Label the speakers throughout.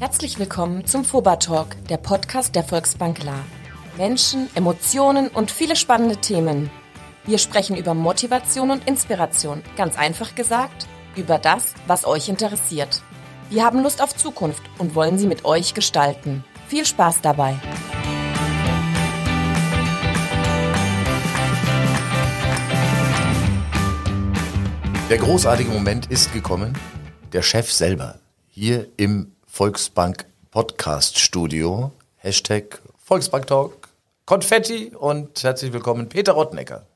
Speaker 1: Herzlich willkommen zum FOBA Talk, der Podcast der Volksbank La. Menschen, Emotionen und viele spannende Themen. Wir sprechen über Motivation und Inspiration, ganz einfach gesagt, über das, was euch interessiert. Wir haben Lust auf Zukunft und wollen sie mit euch gestalten. Viel Spaß dabei!
Speaker 2: Der großartige Moment ist gekommen. Der Chef selber hier im Volksbank Podcast Studio. Hashtag Volksbank Talk, Konfetti und herzlich willkommen Peter Rottenecker.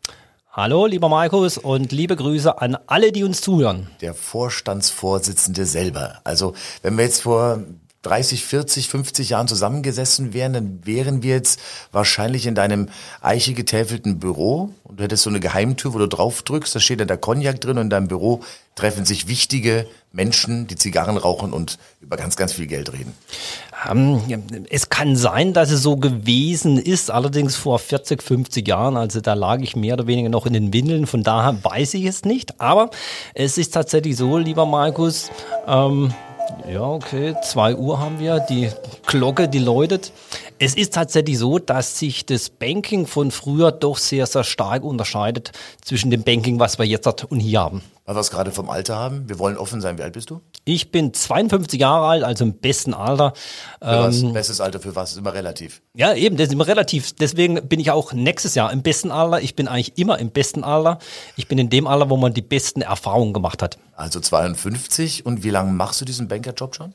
Speaker 3: Hallo, lieber Markus und liebe Grüße an alle, die uns zuhören.
Speaker 2: Der Vorstandsvorsitzende selber. Also, wenn wir jetzt vor 30, 40, 50 Jahren zusammengesessen wären, dann wären wir jetzt wahrscheinlich in deinem eiche getäfelten Büro und du hättest so eine Geheimtür, wo du drauf drückst, da steht dann der Cognac drin und in deinem Büro treffen sich wichtige Menschen, die Zigarren rauchen und über ganz, ganz viel Geld reden.
Speaker 3: Ähm, es kann sein, dass es so gewesen ist, allerdings vor 40, 50 Jahren, also da lag ich mehr oder weniger noch in den Windeln, von daher weiß ich es nicht, aber es ist tatsächlich so, lieber Markus, ähm, ja, okay. Zwei Uhr haben wir. Die Glocke, die läutet. Es ist tatsächlich so, dass sich das Banking von früher doch sehr, sehr stark unterscheidet zwischen dem Banking, was wir jetzt und hier haben.
Speaker 2: Weil wir es gerade vom Alter haben. Wir wollen offen sein. Wie alt bist du?
Speaker 3: Ich bin 52 Jahre alt, also im besten Alter.
Speaker 2: Ähm, Bestes Alter für was? Ist immer relativ.
Speaker 3: Ja, eben, das ist immer relativ. Deswegen bin ich auch nächstes Jahr im besten Alter. Ich bin eigentlich immer im besten Alter. Ich bin in dem Alter, wo man die besten Erfahrungen gemacht hat.
Speaker 2: Also 52. Und wie lange machst du diesen Bankerjob schon?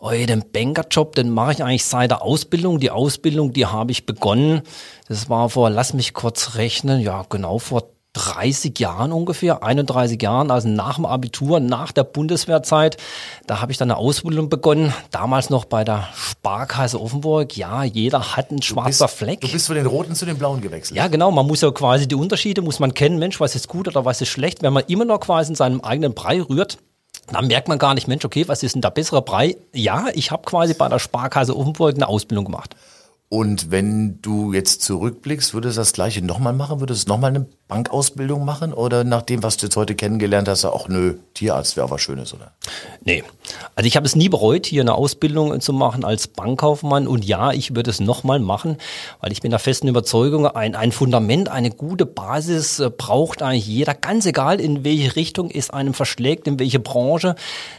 Speaker 3: Oh, den Bankerjob, den mache ich eigentlich seit der Ausbildung. Die Ausbildung, die habe ich begonnen. Das war vor, lass mich kurz rechnen, ja, genau vor 30 Jahren ungefähr, 31 Jahren, also nach dem Abitur, nach der Bundeswehrzeit. Da habe ich dann eine Ausbildung begonnen, damals noch bei der Sparkasse Offenburg. Ja, jeder hat einen schwarzer
Speaker 2: bist,
Speaker 3: Fleck.
Speaker 2: Du bist von den roten zu den blauen gewechselt.
Speaker 3: Ja, genau. Man muss ja quasi die Unterschiede, muss man kennen. Mensch, was ist gut oder was ist schlecht? Wenn man immer noch quasi in seinem eigenen Brei rührt, dann merkt man gar nicht, Mensch, okay, was ist denn der bessere Brei? Ja, ich habe quasi bei der Sparkasse Offenburg eine Ausbildung gemacht.
Speaker 2: Und wenn du jetzt zurückblickst, würdest du das Gleiche nochmal machen? Würdest du nochmal eine Bankausbildung machen? Oder nach dem, was du jetzt heute kennengelernt hast, auch nö, Tierarzt wäre was Schönes, oder?
Speaker 3: Nee. Also ich habe es nie bereut, hier eine Ausbildung zu machen als Bankkaufmann. Und ja, ich würde es nochmal machen, weil ich bin der festen Überzeugung, ein, ein Fundament, eine gute Basis äh, braucht eigentlich jeder, ganz egal in welche Richtung es einem verschlägt, in welche Branche.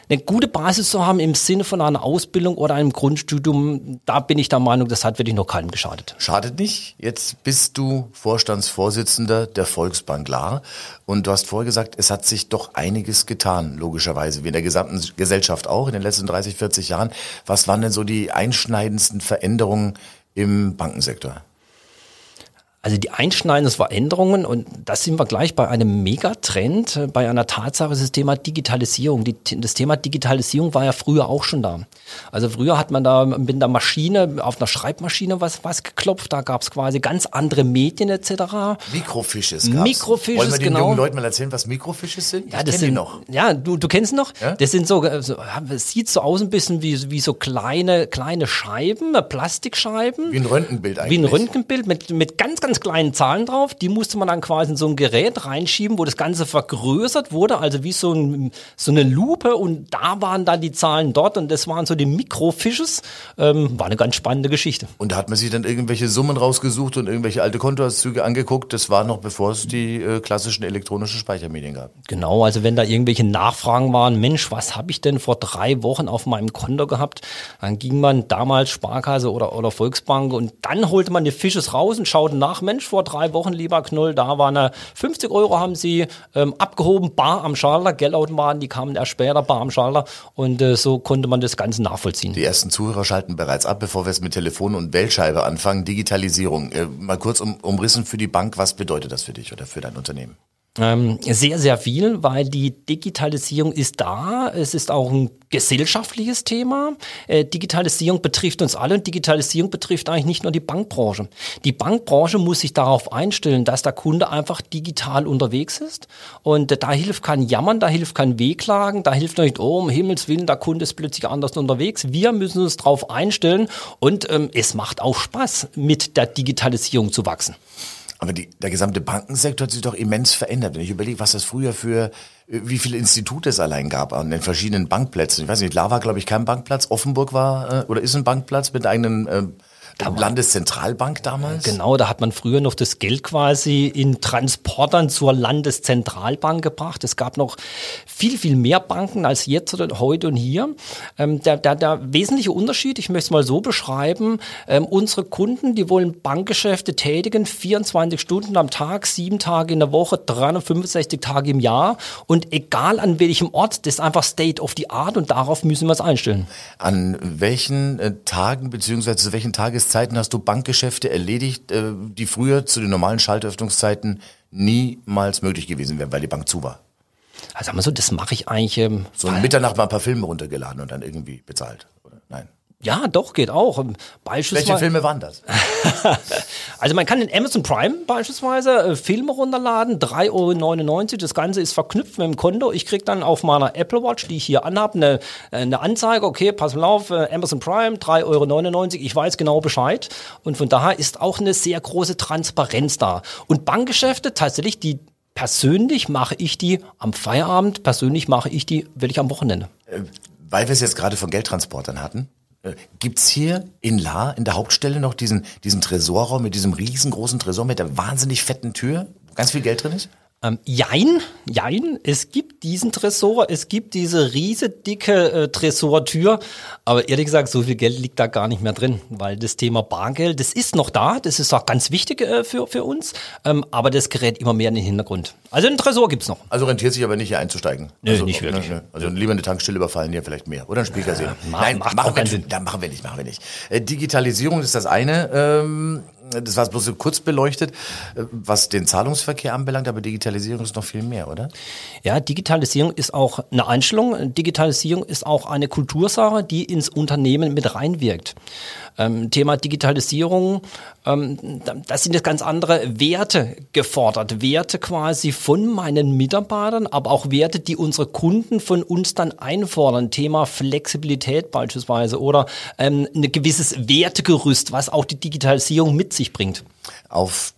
Speaker 3: Eine gute Basis zu haben im Sinne von einer Ausbildung oder einem Grundstudium, da bin ich der Meinung, das hat wirklich noch keinem geschadet.
Speaker 2: Schadet nicht. Jetzt bist du Vorstandsvorsitzender der Volksbank La und du hast vorher gesagt, es hat sich doch einiges getan, logischerweise, wie in der gesamten Gesellschaft auch in den letzten 30, 40 Jahren. Was waren denn so die einschneidendsten Veränderungen im Bankensektor?
Speaker 3: Also die einschneidenden Veränderungen, und das sind wir gleich bei einem Megatrend, äh, bei einer Tatsache, das, ist das Thema Digitalisierung. Die, das Thema Digitalisierung war ja früher auch schon da. Also früher hat man da mit einer Maschine, auf einer Schreibmaschine was, was geklopft, da gab es quasi ganz andere Medien etc.
Speaker 2: Mikrofisches
Speaker 3: gab's. Mikrofisches,
Speaker 2: Wollen wir den
Speaker 3: genau.
Speaker 2: jungen Leuten mal erzählen, was Mikrofisches sind?
Speaker 3: Ja, das sind, noch. Ja, du, du kennst noch? Ja? Das sind so, so es sieht so aus ein bisschen wie, wie so kleine, kleine Scheiben, Plastikscheiben.
Speaker 2: Wie ein Röntgenbild eigentlich.
Speaker 3: Wie ein Röntgenbild mit, mit ganz, ganz ganz kleinen Zahlen drauf. Die musste man dann quasi in so ein Gerät reinschieben, wo das Ganze vergrößert wurde, also wie so, ein, so eine Lupe. Und da waren dann die Zahlen dort und das waren so die Mikrofisches. Ähm, war eine ganz spannende Geschichte.
Speaker 2: Und da hat man sich dann irgendwelche Summen rausgesucht und irgendwelche alte Kontoauszüge angeguckt. Das war noch bevor es die äh, klassischen elektronischen Speichermedien gab.
Speaker 3: Genau, also wenn da irgendwelche Nachfragen waren, Mensch, was habe ich denn vor drei Wochen auf meinem Konto gehabt? Dann ging man damals Sparkasse oder, oder Volksbank und dann holte man die Fisches raus und schaute nach, Mensch, vor drei Wochen, lieber Knoll, da waren eine 50 Euro haben sie ähm, abgehoben, bar am Schalter, Geldautomaten, die kamen erst später, bar am Schalter und äh, so konnte man das Ganze nachvollziehen.
Speaker 2: Die ersten Zuhörer schalten bereits ab, bevor wir es mit Telefon und Wählscheibe anfangen. Digitalisierung, äh, mal kurz um, umrissen für die Bank, was bedeutet das für dich oder für dein Unternehmen?
Speaker 3: Ähm, sehr, sehr viel, weil die Digitalisierung ist da. Es ist auch ein gesellschaftliches Thema. Äh, Digitalisierung betrifft uns alle und Digitalisierung betrifft eigentlich nicht nur die Bankbranche. Die Bankbranche muss sich darauf einstellen, dass der Kunde einfach digital unterwegs ist. Und äh, da hilft kein Jammern, da hilft kein Wehklagen, da hilft nicht, oh, um Himmels Willen, der Kunde ist plötzlich anders unterwegs. Wir müssen uns darauf einstellen und ähm, es macht auch Spaß, mit der Digitalisierung zu wachsen.
Speaker 2: Aber die, der gesamte Bankensektor hat sich doch immens verändert. Wenn ich überlege, was das früher für wie viele Institute es allein gab an den verschiedenen Bankplätzen. Ich weiß nicht, La war, glaube ich, kein Bankplatz. Offenburg war äh, oder ist ein Bankplatz mit eigenen äh, Landeszentralbank damals?
Speaker 3: Genau, da hat man früher noch das Geld quasi in Transportern zur Landeszentralbank gebracht. Es gab noch viel, viel mehr Banken als jetzt oder heute und hier. Ähm, der, der, der wesentliche Unterschied, ich möchte es mal so beschreiben, ähm, unsere Kunden, die wollen Bankgeschäfte tätigen, 24 Stunden am Tag, sieben Tage in der Woche, 365 Tage im Jahr und egal an welchem Ort, das ist einfach State of the Art und darauf müssen wir es einstellen.
Speaker 2: An welchen äh, Tagen beziehungsweise zu welchen Tageszeiten Zeiten hast du Bankgeschäfte erledigt, äh, die früher zu den normalen Schaltöffnungszeiten niemals möglich gewesen wären, weil die Bank zu war.
Speaker 3: Also sagen wir so, das mache ich eigentlich. Ähm,
Speaker 2: so Mitternacht mal ein paar Filme runtergeladen und dann irgendwie bezahlt.
Speaker 3: Ja, doch, geht auch.
Speaker 2: Beispielsweise, Welche Filme waren das?
Speaker 3: also man kann in Amazon Prime beispielsweise äh, Filme runterladen, 3,99 Euro. Das Ganze ist verknüpft mit dem Konto. Ich kriege dann auf meiner Apple Watch, die ich hier anhabe, eine, eine Anzeige, okay, pass mal auf, äh, Amazon Prime, 3,99 Euro. Ich weiß genau Bescheid. Und von daher ist auch eine sehr große Transparenz da. Und Bankgeschäfte, tatsächlich, die persönlich mache ich die am Feierabend, persönlich mache ich die wirklich am Wochenende. Äh,
Speaker 2: weil wir es jetzt gerade von Geldtransportern hatten. Äh, gibt's hier in La, in der Hauptstelle, noch diesen, diesen Tresorraum mit diesem riesengroßen Tresor mit der wahnsinnig fetten Tür, wo ganz viel Geld drin ist?
Speaker 3: Ähm, jein, jein, es gibt diesen Tresor, es gibt diese riesige dicke äh, Tresortür, aber ehrlich gesagt, so viel Geld liegt da gar nicht mehr drin, weil das Thema Bargeld, das ist noch da, das ist auch ganz wichtig äh, für, für uns, ähm, aber das gerät immer mehr in den Hintergrund. Also einen Tresor gibt's noch.
Speaker 2: Also rentiert sich aber nicht hier einzusteigen?
Speaker 3: Nö,
Speaker 2: also,
Speaker 3: nicht wirklich. Nö, nö.
Speaker 2: Also lieber eine Tankstelle überfallen hier vielleicht mehr oder ein Spielcasino. Ja,
Speaker 3: Nein, macht machen, wir,
Speaker 2: Sinn. machen wir nicht, machen wir nicht. Äh, Digitalisierung ist das eine, ähm, das war bloß so kurz beleuchtet, äh, was den Zahlungsverkehr anbelangt, aber Digitalisierung ist noch viel mehr, oder?
Speaker 3: Ja, Digitalisierung ist auch eine Einstellung. Digitalisierung ist auch eine Kultursache, die ins Unternehmen mit reinwirkt. Ähm, Thema Digitalisierung, ähm, da sind jetzt ganz andere Werte gefordert. Werte quasi von meinen Mitarbeitern, aber auch Werte, die unsere Kunden von uns dann einfordern. Thema Flexibilität beispielsweise oder ähm, ein gewisses Wertegerüst, was auch die Digitalisierung mit sich bringt.
Speaker 2: Auf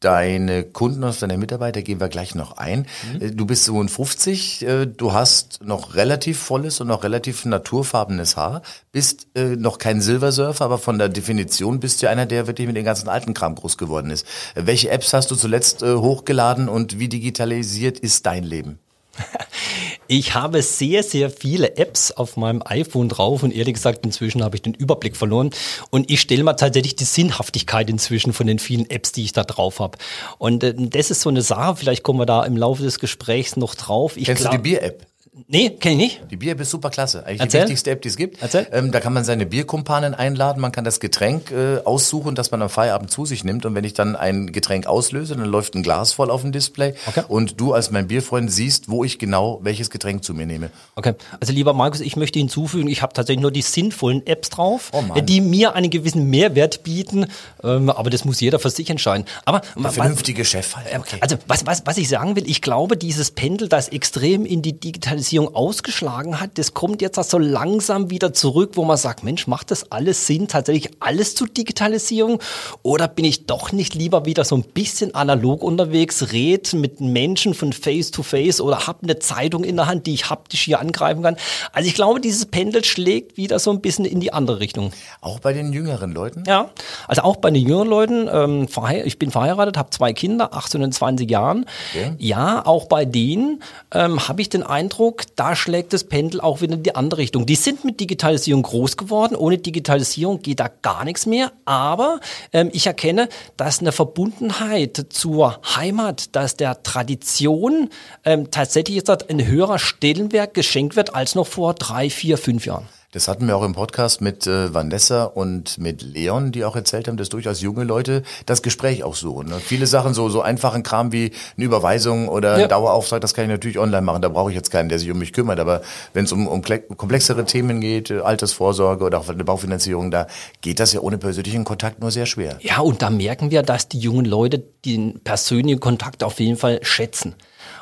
Speaker 2: deine Kunden und deine Mitarbeiter gehen wir gleich noch ein. Mhm. Du bist 57, äh, du hast noch relativ volles und noch relativ naturfarbenes Haar, bist äh, noch kein Silversurfer, aber von der Definition bist du einer, der wirklich mit den ganzen alten Kram groß geworden ist. Welche Apps hast du zuletzt äh, hochgeladen und wie digitalisiert ist dein Leben?
Speaker 3: Ich habe sehr, sehr viele Apps auf meinem iPhone drauf und ehrlich gesagt, inzwischen habe ich den Überblick verloren. Und ich stelle mal tatsächlich die Sinnhaftigkeit inzwischen von den vielen Apps, die ich da drauf habe. Und äh, das ist so eine Sache, vielleicht kommen wir da im Laufe des Gesprächs noch drauf.
Speaker 2: Ich Kennst glaub, du die Bier-App?
Speaker 3: Nee, kenne ich nicht.
Speaker 2: Die Bier-App ist super klasse. Eigentlich
Speaker 3: Erzähl.
Speaker 2: die wichtigste App, die es gibt.
Speaker 3: Erzähl.
Speaker 2: Ähm, da kann man seine Bierkumpanen einladen, man kann das Getränk äh, aussuchen, das man am Feierabend zu sich nimmt. Und wenn ich dann ein Getränk auslöse, dann läuft ein Glas voll auf dem Display.
Speaker 3: Okay.
Speaker 2: Und du als mein Bierfreund siehst, wo ich genau welches Getränk zu mir nehme.
Speaker 3: Okay. Also lieber Markus, ich möchte hinzufügen, ich habe tatsächlich nur die sinnvollen Apps drauf, oh die mir einen gewissen Mehrwert bieten. Ähm, aber das muss jeder für sich entscheiden. Aber
Speaker 2: Der vernünftige Chef
Speaker 3: halt. Okay. Also was, was, was ich sagen will, ich glaube, dieses Pendel, das extrem in die Digitalisierung ausgeschlagen geschlagen hat, das kommt jetzt so langsam wieder zurück, wo man sagt, Mensch, macht das alles Sinn, tatsächlich alles zu Digitalisierung? Oder bin ich doch nicht lieber wieder so ein bisschen analog unterwegs, red mit Menschen von Face to Face oder habe eine Zeitung in der Hand, die ich haptisch hier angreifen kann? Also ich glaube, dieses Pendel schlägt wieder so ein bisschen in die andere Richtung.
Speaker 2: Auch bei den jüngeren Leuten?
Speaker 3: Ja, also auch bei den jüngeren Leuten. Ähm, ich bin verheiratet, habe zwei Kinder, 18 und 20 Jahren. Okay. Ja, auch bei denen ähm, habe ich den Eindruck, da schlägt das Pendel auch wieder in die andere Richtung. Die sind mit Digitalisierung groß geworden. Ohne Digitalisierung geht da gar nichts mehr. Aber ähm, ich erkenne, dass eine Verbundenheit zur Heimat, dass der Tradition ähm, tatsächlich jetzt ein höherer Stellenwert geschenkt wird als noch vor drei, vier, fünf Jahren.
Speaker 2: Das hatten wir auch im Podcast mit äh, Vanessa und mit Leon, die auch erzählt haben, dass durchaus junge Leute das Gespräch auch suchen. Ne? Viele Sachen, so, so einfachen Kram wie eine Überweisung oder ja. ein Dauerauftrag, das kann ich natürlich online machen. Da brauche ich jetzt keinen, der sich um mich kümmert. Aber wenn es um, um komplexere Themen geht, äh, Altersvorsorge oder auch eine Baufinanzierung, da geht das ja ohne persönlichen Kontakt nur sehr schwer.
Speaker 3: Ja, und da merken wir, dass die jungen Leute den persönlichen Kontakt auf jeden Fall schätzen.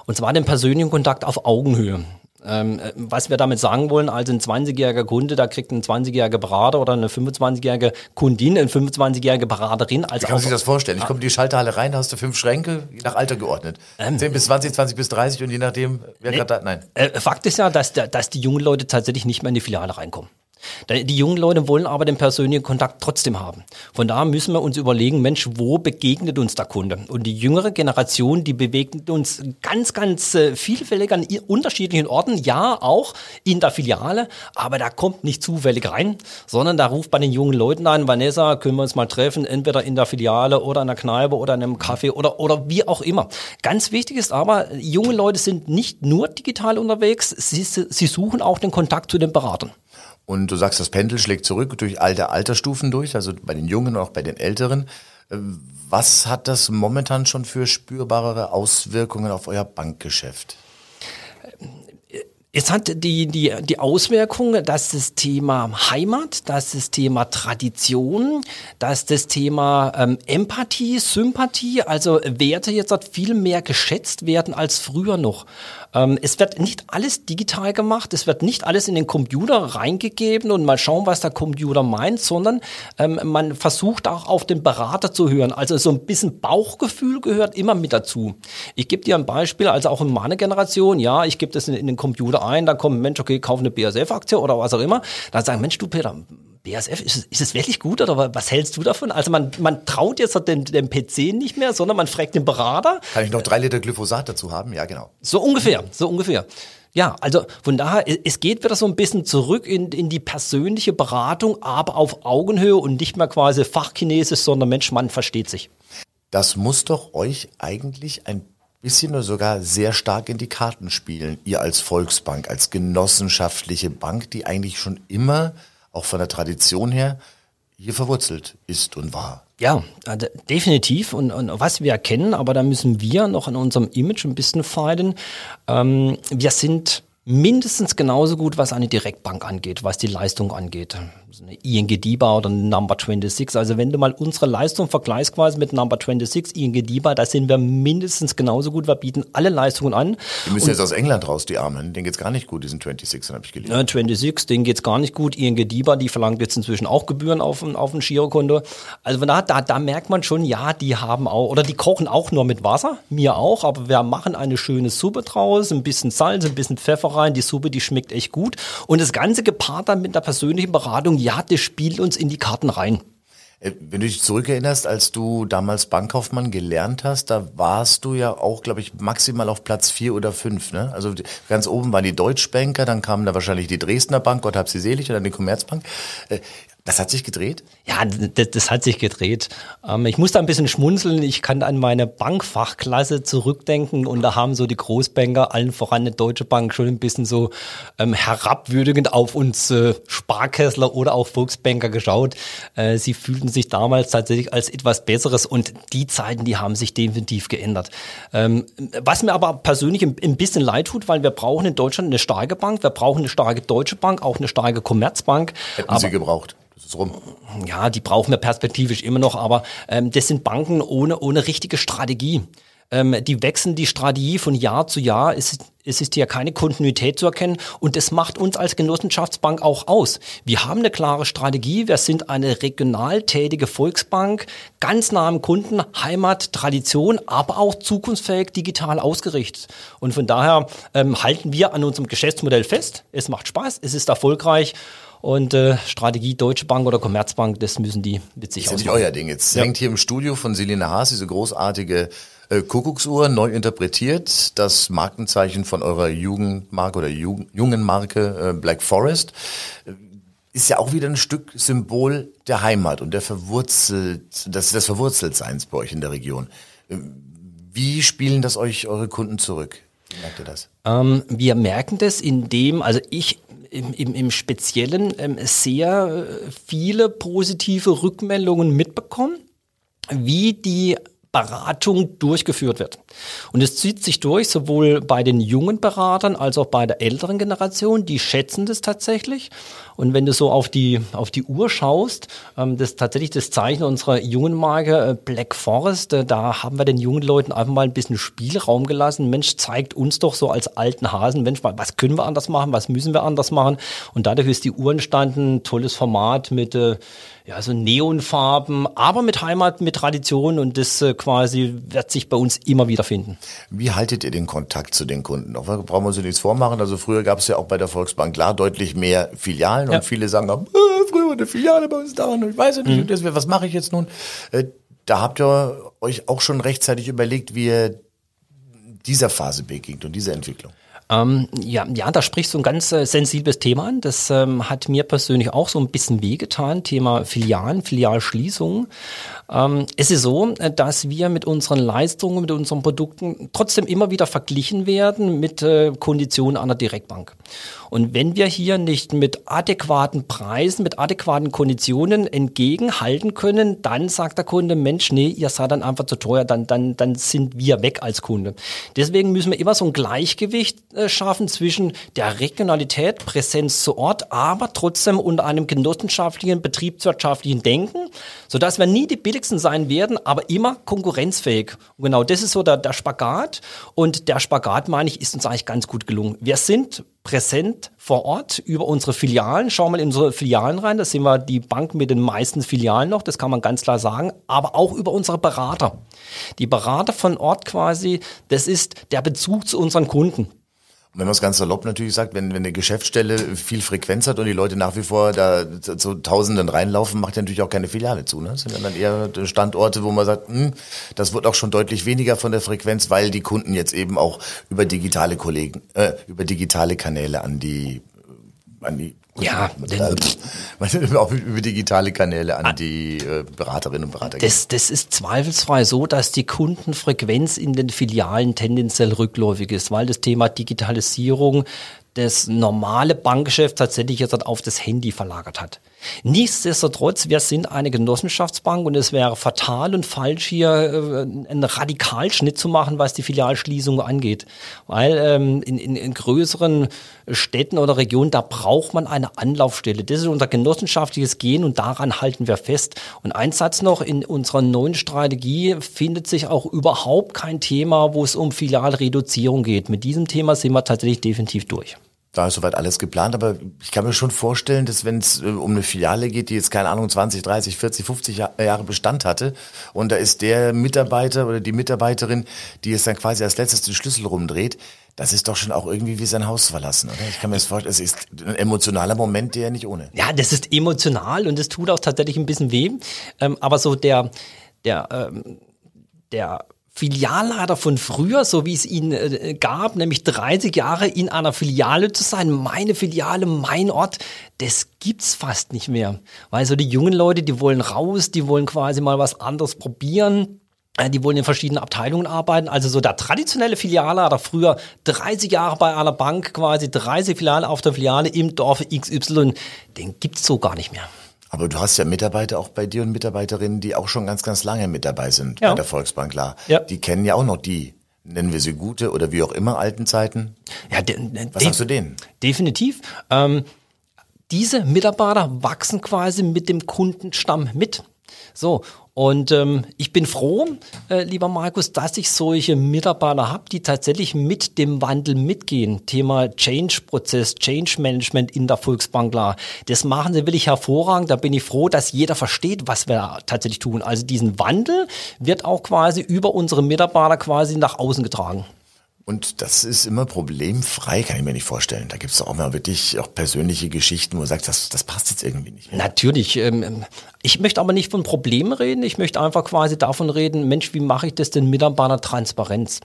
Speaker 3: Und zwar den persönlichen Kontakt auf Augenhöhe. Ähm, äh, was wir damit sagen wollen, also ein 20-jähriger Kunde, da kriegt ein 20-jähriger Berater oder eine 25-jährige Kundin, eine 25-jährige Beraterin.
Speaker 2: Als Wie kann man sich das vorstellen? Ich komme in die Schalterhalle rein, hast du fünf Schränke, je nach Alter geordnet. Ähm, 10 bis 20, 20 bis 30 und je nachdem, wer nee, gerade da, nein.
Speaker 3: Äh, Fakt ist ja, dass, dass die jungen Leute tatsächlich nicht mehr in die Filiale reinkommen. Die jungen Leute wollen aber den persönlichen Kontakt trotzdem haben. Von daher müssen wir uns überlegen, Mensch, wo begegnet uns der Kunde? Und die jüngere Generation, die begegnet uns ganz, ganz äh, vielfältig an unterschiedlichen Orten, ja, auch in der Filiale, aber da kommt nicht zufällig rein, sondern da ruft bei den jungen Leuten an, Vanessa, können wir uns mal treffen, entweder in der Filiale oder in der Kneipe oder in einem Café oder, oder wie auch immer. Ganz wichtig ist aber, junge Leute sind nicht nur digital unterwegs, sie, sie suchen auch den Kontakt zu den Beratern.
Speaker 2: Und du sagst, das Pendel schlägt zurück durch alte Altersstufen durch, also bei den Jungen und auch bei den Älteren. Äh, was hat das momentan schon für spürbarere Auswirkungen auf euer Bankgeschäft?
Speaker 3: Es hat die, die, die Auswirkung, dass das Thema Heimat, dass das Thema Tradition, dass das Thema ähm, Empathie, Sympathie, also Werte jetzt viel mehr geschätzt werden als früher noch. Ähm, es wird nicht alles digital gemacht, es wird nicht alles in den Computer reingegeben und mal schauen, was der Computer meint, sondern ähm, man versucht auch auf den Berater zu hören. Also so ein bisschen Bauchgefühl gehört immer mit dazu. Ich gebe dir ein Beispiel, also auch in meiner Generation, ja, ich gebe das in, in den Computer ein, da kommt Mensch, okay, kauf eine BASF-Aktie oder was auch immer. Dann sagen, Mensch, du Peter, BASF, ist es, ist es wirklich gut oder was hältst du davon? Also man, man traut jetzt dem, dem PC nicht mehr, sondern man fragt den Berater.
Speaker 2: Kann ich noch drei Liter Glyphosat dazu haben? Ja, genau.
Speaker 3: So ungefähr, so ungefähr. Ja, also von daher, es geht wieder so ein bisschen zurück in, in die persönliche Beratung, aber auf Augenhöhe und nicht mehr quasi Fachchinesisch, sondern Mensch, man versteht sich.
Speaker 2: Das muss doch euch eigentlich ein bisschen oder sogar sehr stark in die Karten spielen. Ihr als Volksbank, als genossenschaftliche Bank, die eigentlich schon immer auch von der Tradition her hier verwurzelt ist und war.
Speaker 3: Ja, also definitiv. Und, und was wir erkennen, aber da müssen wir noch an unserem Image ein bisschen feilen. Ähm, wir sind mindestens genauso gut, was eine Direktbank angeht, was die Leistung angeht eine ING DIBA oder eine Number 26. Also wenn du mal unsere Leistung vergleichst quasi mit Number 26, ING DIBA, da sind wir mindestens genauso gut. Wir bieten alle Leistungen an.
Speaker 2: Die müssen Und, jetzt aus England raus, die Armen. Denen geht's gar nicht gut, diesen 26, habe ich gelesen.
Speaker 3: Ne, 26, denen geht's gar nicht gut. ING DIBA, die verlangt jetzt inzwischen auch Gebühren auf, auf ein Girokonto. Also da, da, da merkt man schon, ja, die haben auch, oder die kochen auch nur mit Wasser, mir auch, aber wir machen eine schöne Suppe draus, ein bisschen Salz, ein bisschen Pfeffer rein. Die Suppe, die schmeckt echt gut. Und das Ganze gepaart dann mit einer persönlichen Beratung, ja, das spielt uns in die Karten rein.
Speaker 2: Äh, wenn du dich zurückerinnerst, als du damals Bankkaufmann gelernt hast, da warst du ja auch, glaube ich, maximal auf Platz vier oder fünf. Ne? Also ganz oben waren die Deutschbanker, dann kamen da wahrscheinlich die Dresdner Bank, Gott hab sie selig, oder die Commerzbank. Das hat sich gedreht?
Speaker 3: Ja, das, das hat sich gedreht. Ähm, ich musste ein bisschen schmunzeln. Ich kann an meine Bankfachklasse zurückdenken und da haben so die Großbanker, allen voran eine Deutsche Bank, schon ein bisschen so ähm, herabwürdigend auf uns äh, Sparkessler oder auch Volksbanker geschaut. Äh, sie fühlten sich damals tatsächlich als etwas Besseres und die Zeiten, die haben sich definitiv geändert. Ähm, was mir aber persönlich ein, ein bisschen leid tut, weil wir brauchen in Deutschland eine starke Bank, wir brauchen eine starke Deutsche Bank, auch eine starke Commerzbank.
Speaker 2: Hätten aber, Sie gebraucht? Das ist rum.
Speaker 3: Ja, die brauchen wir perspektivisch immer noch, aber ähm, das sind Banken ohne, ohne richtige Strategie. Ähm, die wechseln die Strategie von Jahr zu Jahr. Es, es ist ja keine Kontinuität zu erkennen und das macht uns als Genossenschaftsbank auch aus. Wir haben eine klare Strategie. Wir sind eine regional tätige Volksbank, ganz nah am Kunden, Heimat, Tradition, aber auch zukunftsfähig digital ausgerichtet. Und von daher ähm, halten wir an unserem Geschäftsmodell fest. Es macht Spaß, es ist erfolgreich und äh, Strategie Deutsche Bank oder Commerzbank, das müssen die mit sich
Speaker 2: Das ist nicht euer Ding. Jetzt ja. hängt hier im Studio von Selina Haas diese großartige äh, Kuckucksuhr, neu interpretiert. Das Markenzeichen von eurer Jugendmarke oder Jugend, jungen Marke äh, Black Forest. Äh, ist ja auch wieder ein Stück Symbol der Heimat und der verwurzelt, das, des Verwurzeltseins bei euch in der Region. Äh, wie spielen das euch eure Kunden zurück? Wie merkt ihr das?
Speaker 3: Ähm, wir merken das, indem, also ich im, im, im Speziellen ähm, sehr äh, viele positive Rückmeldungen mitbekommen, wie die Beratung durchgeführt wird. Und es zieht sich durch, sowohl bei den jungen Beratern als auch bei der älteren Generation. Die schätzen das tatsächlich. Und wenn du so auf die, auf die Uhr schaust, ähm, das ist tatsächlich das Zeichen unserer jungen Marke äh, Black Forest, äh, da haben wir den jungen Leuten einfach mal ein bisschen Spielraum gelassen. Mensch, zeigt uns doch so als alten Hasen, Mensch, was können wir anders machen, was müssen wir anders machen? Und dadurch ist die Uhr entstanden, tolles Format mit äh, ja, so Neonfarben, aber mit Heimat, mit Tradition und das äh, quasi wird sich bei uns immer wieder finden.
Speaker 2: Wie haltet ihr den Kontakt zu den Kunden? Auch brauchen wir uns nichts vormachen. Also früher gab es ja auch bei der Volksbank klar deutlich mehr Filialen ja. und viele sagen auch, äh, früher war eine Filiale bei uns da und ich weiß nicht, mhm. was mache ich jetzt nun? Äh, da habt ihr euch auch schon rechtzeitig überlegt, wie ihr dieser Phase begegnet und dieser Entwicklung.
Speaker 3: Ähm, ja, ja, da sprichst du ein ganz äh, sensibles Thema an. Das ähm, hat mir persönlich auch so ein bisschen wehgetan. Thema Filialen, Filialschließungen. Ähm, es ist so, äh, dass wir mit unseren Leistungen, mit unseren Produkten trotzdem immer wieder verglichen werden mit äh, Konditionen einer Direktbank. Und wenn wir hier nicht mit adäquaten Preisen, mit adäquaten Konditionen entgegenhalten können, dann sagt der Kunde, Mensch, nee, ihr seid dann einfach zu teuer, dann, dann, dann sind wir weg als Kunde. Deswegen müssen wir immer so ein Gleichgewicht äh, schaffen zwischen der Regionalität, Präsenz zu Ort, aber trotzdem unter einem genossenschaftlichen, betriebswirtschaftlichen Denken, sodass wir nie die billigsten sein werden, aber immer konkurrenzfähig. Und genau das ist so der, der Spagat. Und der Spagat, meine ich, ist uns eigentlich ganz gut gelungen. Wir sind präsent vor Ort über unsere Filialen. Schau mal in unsere Filialen rein, da sehen wir die Bank mit den meisten Filialen noch, das kann man ganz klar sagen, aber auch über unsere Berater. Die Berater von Ort quasi, das ist der Bezug zu unseren Kunden
Speaker 2: wenn man es ganz salopp natürlich sagt, wenn, wenn eine Geschäftsstelle viel Frequenz hat und die Leute nach wie vor da zu Tausenden reinlaufen, macht ja natürlich auch keine Filiale zu. Ne? Das sind dann eher Standorte, wo man sagt, hm, das wird auch schon deutlich weniger von der Frequenz, weil die Kunden jetzt eben auch über digitale Kollegen, äh, über digitale Kanäle an die an die
Speaker 3: ja,
Speaker 2: denn, auch über digitale Kanäle an die äh, Beraterinnen und Berater.
Speaker 3: Das, das ist zweifelsfrei so, dass die Kundenfrequenz in den Filialen tendenziell rückläufig ist, weil das Thema Digitalisierung das normale Bankgeschäft tatsächlich jetzt auf das Handy verlagert hat. Nichtsdestotrotz, wir sind eine Genossenschaftsbank und es wäre fatal und falsch, hier äh, einen Radikalschnitt zu machen, was die Filialschließung angeht. Weil ähm, in, in, in größeren Städten oder Regionen, da braucht man eine Anlaufstelle. Das ist unser genossenschaftliches Gehen und daran halten wir fest. Und ein Satz noch, in unserer neuen Strategie findet sich auch überhaupt kein Thema, wo es um Filialreduzierung geht. Mit diesem Thema sind wir tatsächlich definitiv durch
Speaker 2: da ist soweit alles geplant, aber ich kann mir schon vorstellen, dass wenn es äh, um eine Filiale geht, die jetzt keine Ahnung 20, 30, 40, 50 Jahre Bestand hatte und da ist der Mitarbeiter oder die Mitarbeiterin, die es dann quasi als letztes den Schlüssel rumdreht, das ist doch schon auch irgendwie wie sein Haus verlassen, oder? Ich kann mir das vorstellen, es ist ein emotionaler Moment, der nicht ohne.
Speaker 3: Ja, das ist emotional und es tut auch tatsächlich ein bisschen weh, ähm, aber so der der ähm, der Filialleiter von früher, so wie es ihn äh, gab, nämlich 30 Jahre in einer Filiale zu sein, meine Filiale, mein Ort, das gibt's fast nicht mehr. Weil so die jungen Leute, die wollen raus, die wollen quasi mal was anderes probieren. Äh, die wollen in verschiedenen Abteilungen arbeiten. Also so der traditionelle Filialleiter, früher 30 Jahre bei einer Bank, quasi 30 Filiale auf der Filiale im Dorf XY, den gibt's so gar nicht mehr.
Speaker 2: Aber du hast ja Mitarbeiter auch bei dir und Mitarbeiterinnen, die auch schon ganz, ganz lange mit dabei sind ja. bei der Volksbank, klar. Ja. Die kennen ja auch noch die, nennen wir sie gute oder wie auch immer, alten Zeiten. Ja, Was sagst du denen?
Speaker 3: Definitiv. Ähm, diese Mitarbeiter wachsen quasi mit dem Kundenstamm mit. So, und ähm, ich bin froh, äh, lieber Markus, dass ich solche Mitarbeiter habe, die tatsächlich mit dem Wandel mitgehen. Thema Change-Prozess, Change-Management in der Volksbank klar. Das machen sie wirklich hervorragend. Da bin ich froh, dass jeder versteht, was wir tatsächlich tun. Also diesen Wandel wird auch quasi über unsere Mitarbeiter quasi nach außen getragen.
Speaker 2: Und das ist immer problemfrei, kann ich mir nicht vorstellen. Da gibt es auch mal wirklich auch persönliche Geschichten, wo du sagst, das, das passt jetzt irgendwie nicht.
Speaker 3: Natürlich. Ähm, ich möchte aber nicht von Problemen reden. Ich möchte einfach quasi davon reden, Mensch, wie mache ich das denn mit einer Transparenz?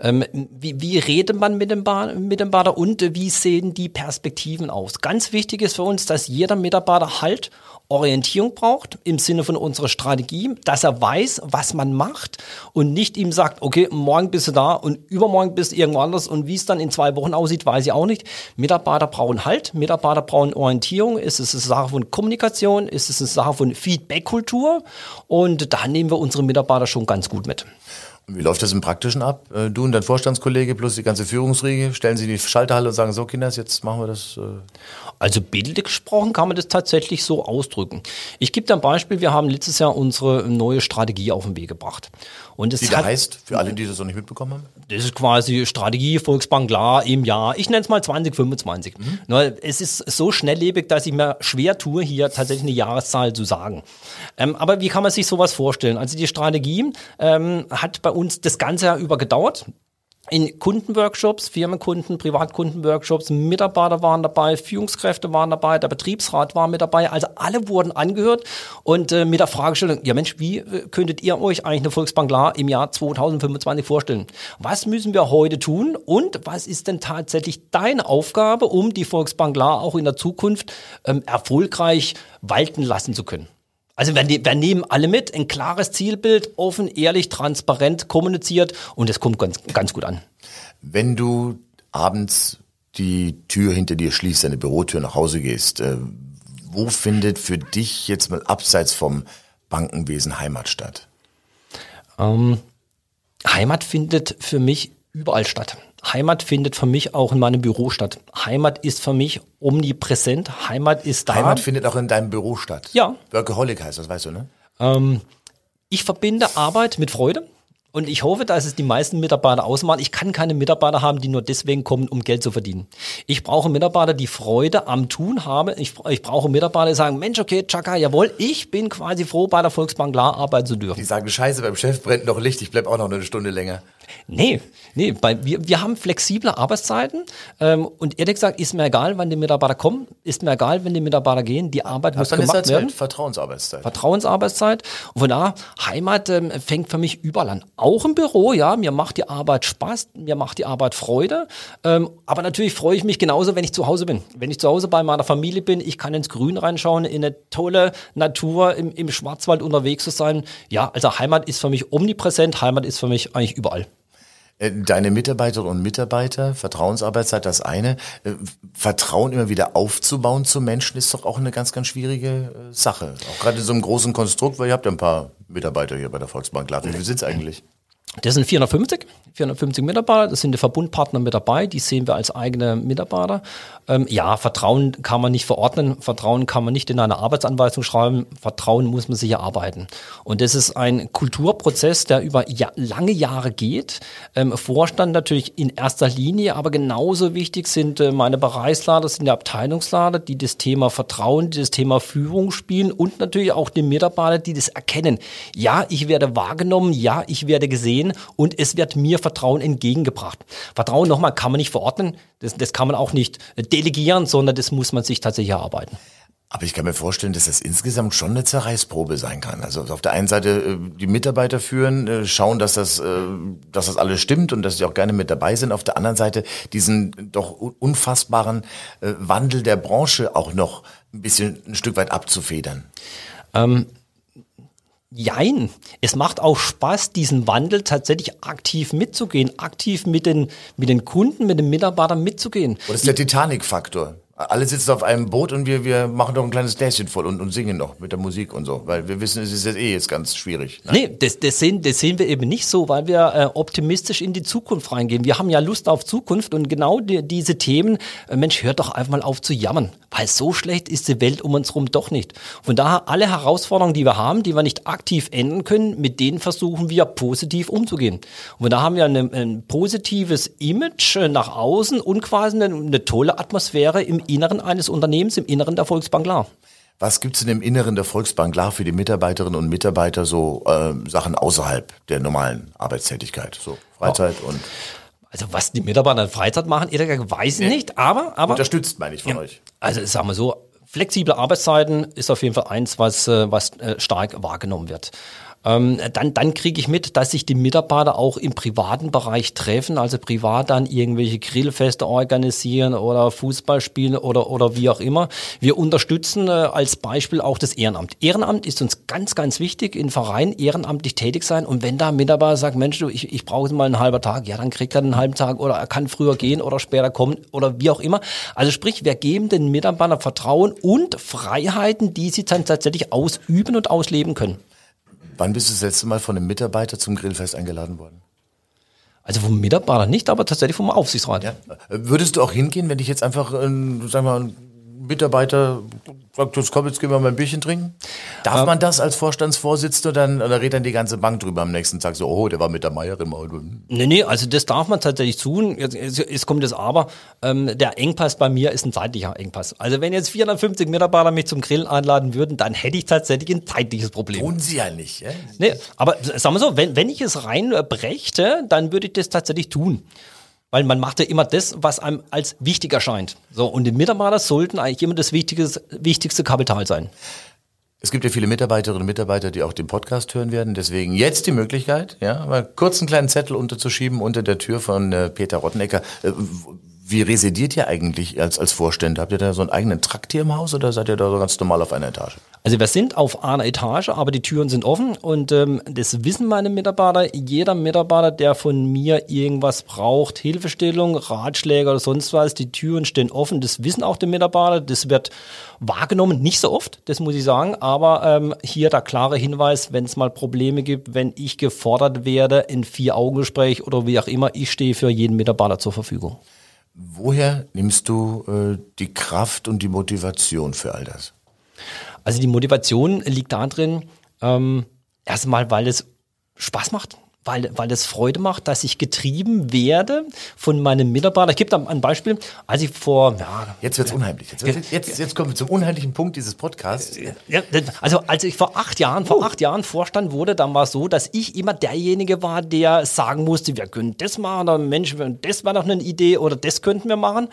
Speaker 3: Ähm, wie, wie redet man mit dem, ba mit dem Bader und wie sehen die Perspektiven aus? Ganz wichtig ist für uns, dass jeder Mitarbeiter Halt Orientierung braucht im Sinne von unserer Strategie, dass er weiß, was man macht und nicht ihm sagt, okay, morgen bist du da und übermorgen bist du irgendwo anders und wie es dann in zwei Wochen aussieht, weiß ich auch nicht. Mitarbeiter brauchen Halt, Mitarbeiter brauchen Orientierung. Ist es eine Sache von Kommunikation? Ist es eine Sache von Feedback-Kultur? Und da nehmen wir unsere Mitarbeiter schon ganz gut mit.
Speaker 2: Wie läuft das im Praktischen ab? Äh, du und dein Vorstandskollege plus die ganze Führungsriege stellen sie in die Schalterhalle und sagen, so Kinders, jetzt machen wir das.
Speaker 3: Also bildlich gesprochen kann man das tatsächlich so ausdrücken. Ich gebe dir ein Beispiel, wir haben letztes Jahr unsere neue Strategie auf den Weg gebracht.
Speaker 2: Und es die da heißt, für alle, die das noch nicht mitbekommen haben?
Speaker 3: Das ist quasi Strategie Volksbank klar im Jahr. Ich nenne es mal 2025. Mhm. Nur, es ist so schnelllebig, dass ich mir schwer tue, hier tatsächlich eine Jahreszahl zu sagen. Ähm, aber wie kann man sich sowas vorstellen? Also die Strategie ähm, hat bei uns das ganze Jahr über gedauert in Kundenworkshops, Firmenkunden, Privatkundenworkshops, Mitarbeiter waren dabei, Führungskräfte waren dabei, der Betriebsrat war mit dabei, also alle wurden angehört und äh, mit der Fragestellung, ja Mensch, wie äh, könntet ihr euch eigentlich eine Volksbank klar im Jahr 2025 vorstellen? Was müssen wir heute tun und was ist denn tatsächlich deine Aufgabe, um die Volksbank klar auch in der Zukunft ähm, erfolgreich walten lassen zu können? Also wir, wir, nehmen alle mit, ein klares Zielbild, offen, ehrlich, transparent kommuniziert und es kommt ganz, ganz gut an.
Speaker 2: Wenn du abends die Tür hinter dir schließt, deine Bürotür nach Hause gehst, äh, wo findet für dich jetzt mal abseits vom Bankenwesen Heimat statt?
Speaker 3: Ähm, Heimat findet für mich überall statt. Heimat findet für mich auch in meinem Büro statt. Heimat ist für mich omnipräsent. Heimat ist da.
Speaker 2: Heimat findet auch in deinem Büro statt.
Speaker 3: Ja.
Speaker 2: Workaholic heißt das, weißt du, ne?
Speaker 3: Ähm, ich verbinde Arbeit mit Freude. Und ich hoffe, dass es die meisten Mitarbeiter ausmachen. Ich kann keine Mitarbeiter haben, die nur deswegen kommen, um Geld zu verdienen. Ich brauche Mitarbeiter, die Freude am Tun haben. Ich, ich brauche Mitarbeiter, die sagen, Mensch, okay, Chaka, jawohl, ich bin quasi froh, bei der Volksbank klar arbeiten zu dürfen.
Speaker 2: Die sagen, scheiße, beim Chef brennt noch Licht, ich bleib auch noch eine Stunde länger.
Speaker 3: Nee, nee, bei, wir, wir haben flexible Arbeitszeiten ähm, und ehrlich gesagt ist mir egal, wann die Mitarbeiter kommen, ist mir egal, wenn die Mitarbeiter gehen, die Arbeit muss gemacht halt werden.
Speaker 2: Vertrauensarbeitszeit.
Speaker 3: Vertrauensarbeitszeit. Und von da, Heimat ähm, fängt für mich überall an. Auch im Büro, ja, mir macht die Arbeit Spaß, mir macht die Arbeit Freude, ähm, aber natürlich freue ich mich genauso, wenn ich zu Hause bin. Wenn ich zu Hause bei meiner Familie bin, ich kann ins Grün reinschauen, in eine tolle Natur im, im Schwarzwald unterwegs zu sein. Ja, also Heimat ist für mich omnipräsent, Heimat ist für mich eigentlich überall.
Speaker 2: Äh, deine Mitarbeiterinnen und Mitarbeiter, Vertrauensarbeitszeit das eine. Äh, Vertrauen immer wieder aufzubauen zu Menschen ist doch auch eine ganz, ganz schwierige äh, Sache. Auch gerade in so einem großen Konstrukt, weil ihr habt ja ein paar Mitarbeiter hier bei der Volksbank. Wie viele sind es eigentlich?
Speaker 3: Das sind 450, 450 Mitarbeiter, das sind die Verbundpartner mit dabei, die sehen wir als eigene Mitarbeiter. Ähm, ja, Vertrauen kann man nicht verordnen, Vertrauen kann man nicht in eine Arbeitsanweisung schreiben, Vertrauen muss man sich erarbeiten. Und das ist ein Kulturprozess, der über ja, lange Jahre geht. Ähm, Vorstand natürlich in erster Linie, aber genauso wichtig sind äh, meine Bereichslader, sind die Abteilungslader, die das Thema Vertrauen, die das Thema Führung spielen und natürlich auch die Mitarbeiter, die das erkennen. Ja, ich werde wahrgenommen, ja, ich werde gesehen sehen und es wird mir Vertrauen entgegengebracht. Vertrauen nochmal kann man nicht verordnen, das, das kann man auch nicht delegieren, sondern das muss man sich tatsächlich erarbeiten.
Speaker 2: Aber ich kann mir vorstellen, dass das insgesamt schon eine Zerreißprobe sein kann. Also auf der einen Seite äh, die Mitarbeiter führen, äh, schauen, dass das, äh, dass das alles stimmt und dass sie auch gerne mit dabei sind. Auf der anderen Seite diesen doch unfassbaren Wandel der Branche auch noch ein bisschen ein Stück weit abzufedern.
Speaker 3: Ähm, Jein. Es macht auch Spaß, diesen Wandel tatsächlich aktiv mitzugehen, aktiv mit den, mit den Kunden, mit den Mitarbeitern mitzugehen.
Speaker 2: Und das ist der Titanic-Faktor alle sitzen auf einem Boot und wir, wir machen doch ein kleines Gläschen voll und, und singen noch mit der Musik und so, weil wir wissen, es ist jetzt eh jetzt ganz schwierig.
Speaker 3: Ne? Nee, das, das, sehen, das sehen wir eben nicht so, weil wir äh, optimistisch in die Zukunft reingehen. Wir haben ja Lust auf Zukunft und genau die, diese Themen, äh, Mensch, hört doch einfach mal auf zu jammern, weil so schlecht ist die Welt um uns herum doch nicht. Von daher alle Herausforderungen, die wir haben, die wir nicht aktiv ändern können, mit denen versuchen wir positiv umzugehen. Und da haben wir eine, ein positives Image äh, nach außen und quasi eine, eine tolle Atmosphäre im Inneren eines Unternehmens, im Inneren der Volksbank Lar.
Speaker 2: Was gibt's denn im Inneren der Volksbank Lar für die Mitarbeiterinnen und Mitarbeiter so äh, Sachen außerhalb der normalen Arbeitstätigkeit, so Freizeit oh. und
Speaker 3: also was die Mitarbeiter in Freizeit machen, ehrlich weiß ich nee. nicht, aber, aber
Speaker 2: unterstützt meine ich von ja, euch.
Speaker 3: Also sagen wir so, flexible Arbeitszeiten ist auf jeden Fall eins, was, äh, was äh, stark wahrgenommen wird. Ähm, dann, dann kriege ich mit, dass sich die Mitarbeiter auch im privaten Bereich treffen, also privat dann irgendwelche Grillfeste organisieren oder Fußball spielen oder, oder wie auch immer. Wir unterstützen äh, als Beispiel auch das Ehrenamt. Ehrenamt ist uns ganz, ganz wichtig, in Vereinen ehrenamtlich tätig sein und wenn da ein Mitarbeiter sagt, Mensch, du, ich, ich brauche mal einen halben Tag, ja, dann kriegt er einen halben Tag oder er kann früher gehen oder später kommen oder wie auch immer. Also sprich, wir geben den Mitarbeitern Vertrauen und Freiheiten, die sie dann tatsächlich ausüben und ausleben können.
Speaker 2: Wann bist du das letzte Mal von einem Mitarbeiter zum Grillfest eingeladen worden?
Speaker 3: Also vom Mitarbeiter nicht, aber tatsächlich vom Aufsichtsrat.
Speaker 2: Ja. Würdest du auch hingehen, wenn ich jetzt einfach, äh, sag mal, Mitarbeiter sagt, jetzt komm, jetzt gehen wir mal ein Bierchen trinken? Darf ähm, man das als Vorstandsvorsitzender dann, oder redet dann die ganze Bank drüber am nächsten Tag so, oh, der war mit der Meier immer.
Speaker 3: Nee, nee, also das darf man tatsächlich tun. Jetzt, jetzt, jetzt kommt das Aber. Ähm, der Engpass bei mir ist ein zeitlicher Engpass. Also wenn jetzt 450 Mitarbeiter mich zum Grillen einladen würden, dann hätte ich tatsächlich ein zeitliches Problem.
Speaker 2: Tun sie ja nicht. Ja?
Speaker 3: Nee, aber sagen wir so, wenn, wenn ich es reinbrächte, dann würde ich das tatsächlich tun. Weil man macht ja immer das, was einem als wichtig erscheint. So, und die Mitarbeiter sollten eigentlich immer das wichtigste, Kapital sein.
Speaker 2: Es gibt ja viele Mitarbeiterinnen und Mitarbeiter, die auch den Podcast hören werden. Deswegen jetzt die Möglichkeit, ja, mal kurz einen kleinen Zettel unterzuschieben unter der Tür von äh, Peter Rottenecker. Äh, wie residiert ihr eigentlich als, als Vorstände? Habt ihr da so einen eigenen Trakt hier im Haus oder seid ihr da so ganz normal auf einer Etage?
Speaker 3: Also wir sind auf einer Etage, aber die Türen sind offen und ähm, das wissen meine Mitarbeiter. Jeder Mitarbeiter, der von mir irgendwas braucht, Hilfestellung, Ratschläge oder sonst was, die Türen stehen offen. Das wissen auch die Mitarbeiter. Das wird wahrgenommen, nicht so oft, das muss ich sagen, aber ähm, hier der klare Hinweis, wenn es mal Probleme gibt, wenn ich gefordert werde in Vier-Augen-Gespräch oder wie auch immer, ich stehe für jeden Mitarbeiter zur Verfügung.
Speaker 2: Woher nimmst du äh, die Kraft und die Motivation für all das?
Speaker 3: Also die Motivation liegt darin, ähm, erstmal, weil es Spaß macht weil, weil es Freude macht, dass ich getrieben werde von meinen Mitarbeitern. Ich gebe da ein Beispiel, als ich vor... Ja,
Speaker 2: jetzt wird's unheimlich. Jetzt, jetzt, jetzt kommen wir zum unheimlichen Punkt dieses Podcasts.
Speaker 3: Ja, also als ich vor acht Jahren, vor acht Jahren Vorstand wurde, dann war es so, dass ich immer derjenige war, der sagen musste, wir können das machen, oder Mensch, das war doch eine Idee oder das könnten wir machen.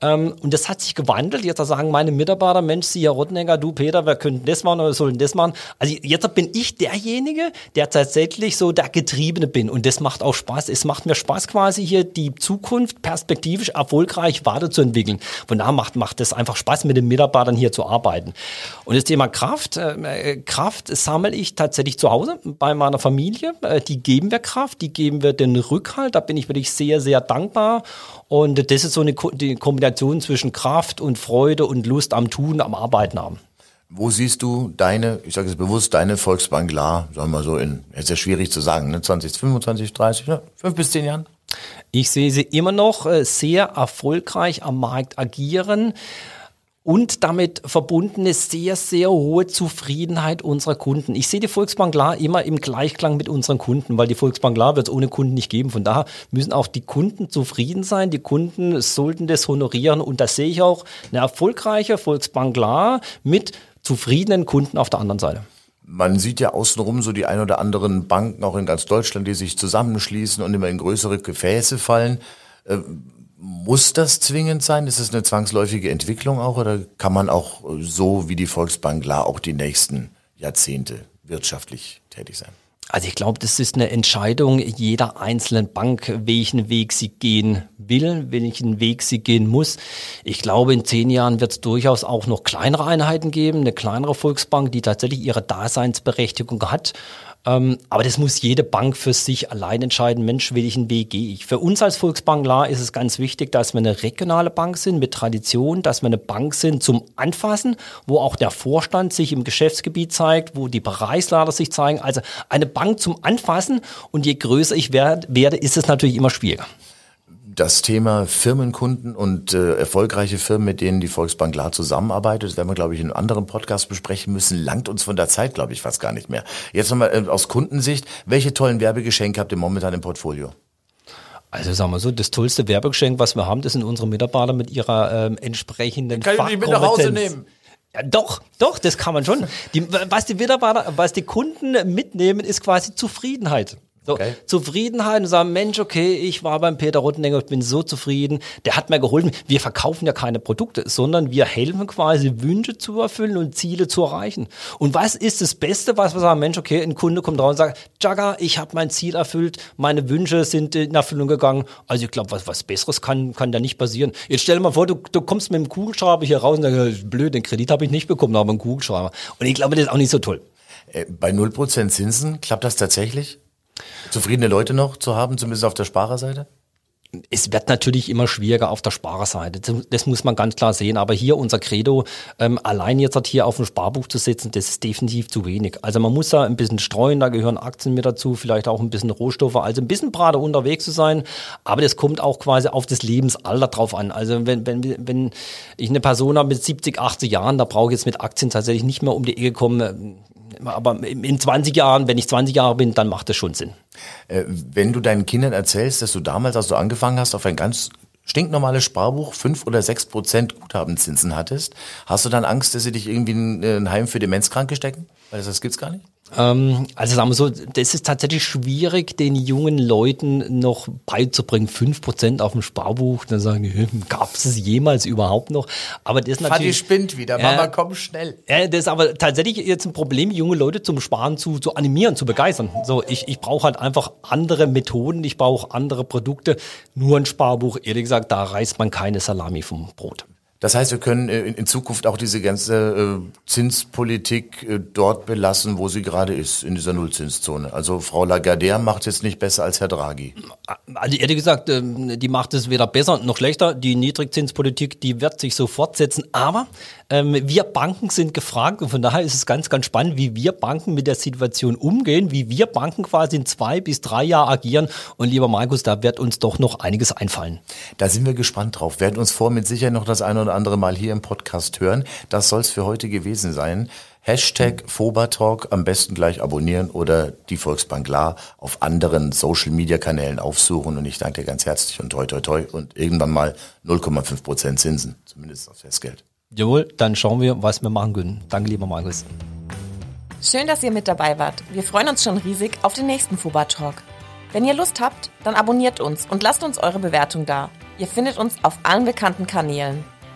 Speaker 3: Ähm, und das hat sich gewandelt. Jetzt sagen meine Mitarbeiter, Mensch, Sie, Herr Rottenegger, du, Peter, wir könnten das machen oder sollen das machen. Also jetzt bin ich derjenige, der tatsächlich so der Getriebene Getriebene bin. Und das macht auch Spaß. Es macht mir Spaß, quasi hier die Zukunft perspektivisch erfolgreich weiterzuentwickeln. Von daher macht, macht es einfach Spaß, mit den Mitarbeitern hier zu arbeiten. Und das Thema Kraft, äh, Kraft sammle ich tatsächlich zu Hause bei meiner Familie. Äh, die geben wir Kraft, die geben wir den Rückhalt. Da bin ich wirklich sehr, sehr dankbar. Und das ist so eine die Kombination zwischen Kraft und Freude und Lust am Tun, am Arbeiten haben.
Speaker 2: Wo siehst du deine, ich sage es bewusst, deine Volksbank klar, sagen wir mal so in, ist ja schwierig zu sagen, ne, 20, 25, 30, ne, fünf bis zehn Jahren?
Speaker 3: Ich sehe sie immer noch äh, sehr erfolgreich am Markt agieren und damit verbundene sehr, sehr hohe Zufriedenheit unserer Kunden. Ich sehe die Volksbank klar immer im Gleichklang mit unseren Kunden, weil die Volksbank klar wird es ohne Kunden nicht geben. Von daher müssen auch die Kunden zufrieden sein. Die Kunden sollten das honorieren und da sehe ich auch eine erfolgreiche Volksbank klar mit zufriedenen Kunden auf der anderen Seite.
Speaker 2: Man sieht ja außenrum so die ein oder anderen Banken, auch in ganz Deutschland, die sich zusammenschließen und immer in größere Gefäße fallen. Äh, muss das zwingend sein? Ist es eine zwangsläufige Entwicklung auch oder kann man auch so wie die Volksbank klar auch die nächsten Jahrzehnte wirtschaftlich tätig sein?
Speaker 3: Also ich glaube, das ist eine Entscheidung jeder einzelnen Bank, welchen Weg sie gehen will, welchen Weg sie gehen muss. Ich glaube, in zehn Jahren wird es durchaus auch noch kleinere Einheiten geben, eine kleinere Volksbank, die tatsächlich ihre Daseinsberechtigung hat. Ähm, aber das muss jede Bank für sich allein entscheiden. Mensch, welchen Weg gehe ich? Für uns als Volksbank La ist es ganz wichtig, dass wir eine regionale Bank sind mit Tradition, dass wir eine Bank sind zum Anfassen, wo auch der Vorstand sich im Geschäftsgebiet zeigt, wo die Bereichsleiter sich zeigen. Also eine Bank zum Anfassen. Und je größer ich werde, ist es natürlich immer schwieriger
Speaker 2: das Thema Firmenkunden und äh, erfolgreiche Firmen, mit denen die Volksbank klar zusammenarbeitet, das werden wir, glaube ich, in einem anderen Podcast besprechen müssen, langt uns von der Zeit, glaube ich, fast gar nicht mehr. Jetzt nochmal äh, aus Kundensicht, welche tollen Werbegeschenke habt ihr momentan im Portfolio?
Speaker 3: Also sagen wir so, das tollste Werbegeschenk, was wir haben, das sind unsere Mitarbeiter mit ihrer ähm, entsprechenden
Speaker 2: Kann ich nicht mit nach Hause nehmen?
Speaker 3: Ja, doch, doch, das kann man schon. Die, was die Mitarbeiter, was die Kunden mitnehmen, ist quasi Zufriedenheit. So, okay. Zufriedenheit und sagen, Mensch, okay, ich war beim Peter Rottenegger, ich bin so zufrieden, der hat mir geholfen. Wir verkaufen ja keine Produkte, sondern wir helfen quasi Wünsche zu erfüllen und Ziele zu erreichen. Und was ist das Beste, was wir sagen, Mensch, okay, ein Kunde kommt raus und sagt, Jaga, ich habe mein Ziel erfüllt, meine Wünsche sind in Erfüllung gegangen. Also ich glaube, was, was Besseres kann, kann da nicht passieren. Jetzt stell dir mal vor, du, du kommst mit dem Kugelschreiber hier raus und sagst, blöd, den Kredit habe ich nicht bekommen, aber einen Kugelschreiber. Und ich glaube, das ist auch nicht so toll.
Speaker 2: Äh, bei 0% Zinsen klappt das tatsächlich? Zufriedene Leute noch zu haben, zumindest auf der Sparerseite?
Speaker 3: es wird natürlich immer schwieriger auf der Sparerseite. Das muss man ganz klar sehen. Aber hier unser Credo, ähm, allein jetzt halt hier auf ein Sparbuch zu setzen, das ist definitiv zu wenig. Also man muss da ein bisschen streuen, da gehören Aktien mit dazu, vielleicht auch ein bisschen Rohstoffe, also ein bisschen breiter unterwegs zu sein. Aber das kommt auch quasi auf das Lebensalter drauf an. Also wenn, wenn, wenn ich eine Person habe mit 70, 80 Jahren, da brauche ich jetzt mit Aktien tatsächlich nicht mehr um die Ecke kommen aber in 20 Jahren, wenn ich 20 Jahre bin, dann macht das schon Sinn.
Speaker 2: Äh, wenn du deinen Kindern erzählst, dass du damals, als du angefangen hast, auf ein ganz stinknormales Sparbuch fünf oder sechs Prozent Guthabenzinsen hattest, hast du dann Angst, dass sie dich irgendwie in ein Heim für Demenzkranke stecken? Weil das, das gibt's gar nicht?
Speaker 3: Ähm, also sagen wir so, das ist tatsächlich schwierig, den jungen Leuten noch beizubringen. Fünf Prozent auf dem Sparbuch, dann sagen die, gab es es jemals überhaupt noch? Aber das ist natürlich.
Speaker 2: Fadi spinnt wieder, Mama, äh, komm schnell.
Speaker 3: Äh, das ist aber tatsächlich jetzt ein Problem, junge Leute zum Sparen zu, zu animieren, zu begeistern. So, ich, ich brauche halt einfach andere Methoden, ich brauche andere Produkte. Nur ein Sparbuch, ehrlich gesagt, da reißt man keine Salami vom Brot.
Speaker 2: Das heißt, wir können äh, in Zukunft auch diese ganze äh, Zinspolitik äh, dort belassen, wo sie gerade ist, in dieser Nullzinszone. Also Frau Lagarde macht es nicht besser als Herr Draghi.
Speaker 3: Also ehrlich gesagt, ähm, die macht es weder besser noch schlechter. Die Niedrigzinspolitik, die wird sich so fortsetzen. Aber ähm, wir Banken sind gefragt und von daher ist es ganz, ganz spannend, wie wir Banken mit der Situation umgehen, wie wir Banken quasi in zwei bis drei Jahren agieren. Und lieber Markus, da wird uns doch noch einiges einfallen.
Speaker 2: Da sind wir gespannt drauf. Werden uns vor mit Sicherheit noch das eine oder andere Mal hier im Podcast hören. Das soll es für heute gewesen sein. Hashtag Fobertalk am besten gleich abonnieren oder die Volksbank La auf anderen Social Media Kanälen aufsuchen. Und ich danke dir ganz herzlich und toi toi toi und irgendwann mal 0,5 Prozent Zinsen, zumindest aufs Festgeld.
Speaker 3: Jawohl, dann schauen wir, was wir machen können. Danke, lieber Markus.
Speaker 1: Schön, dass ihr mit dabei wart. Wir freuen uns schon riesig auf den nächsten Fuba Talk. Wenn ihr Lust habt, dann abonniert uns und lasst uns eure Bewertung da. Ihr findet uns auf allen bekannten Kanälen.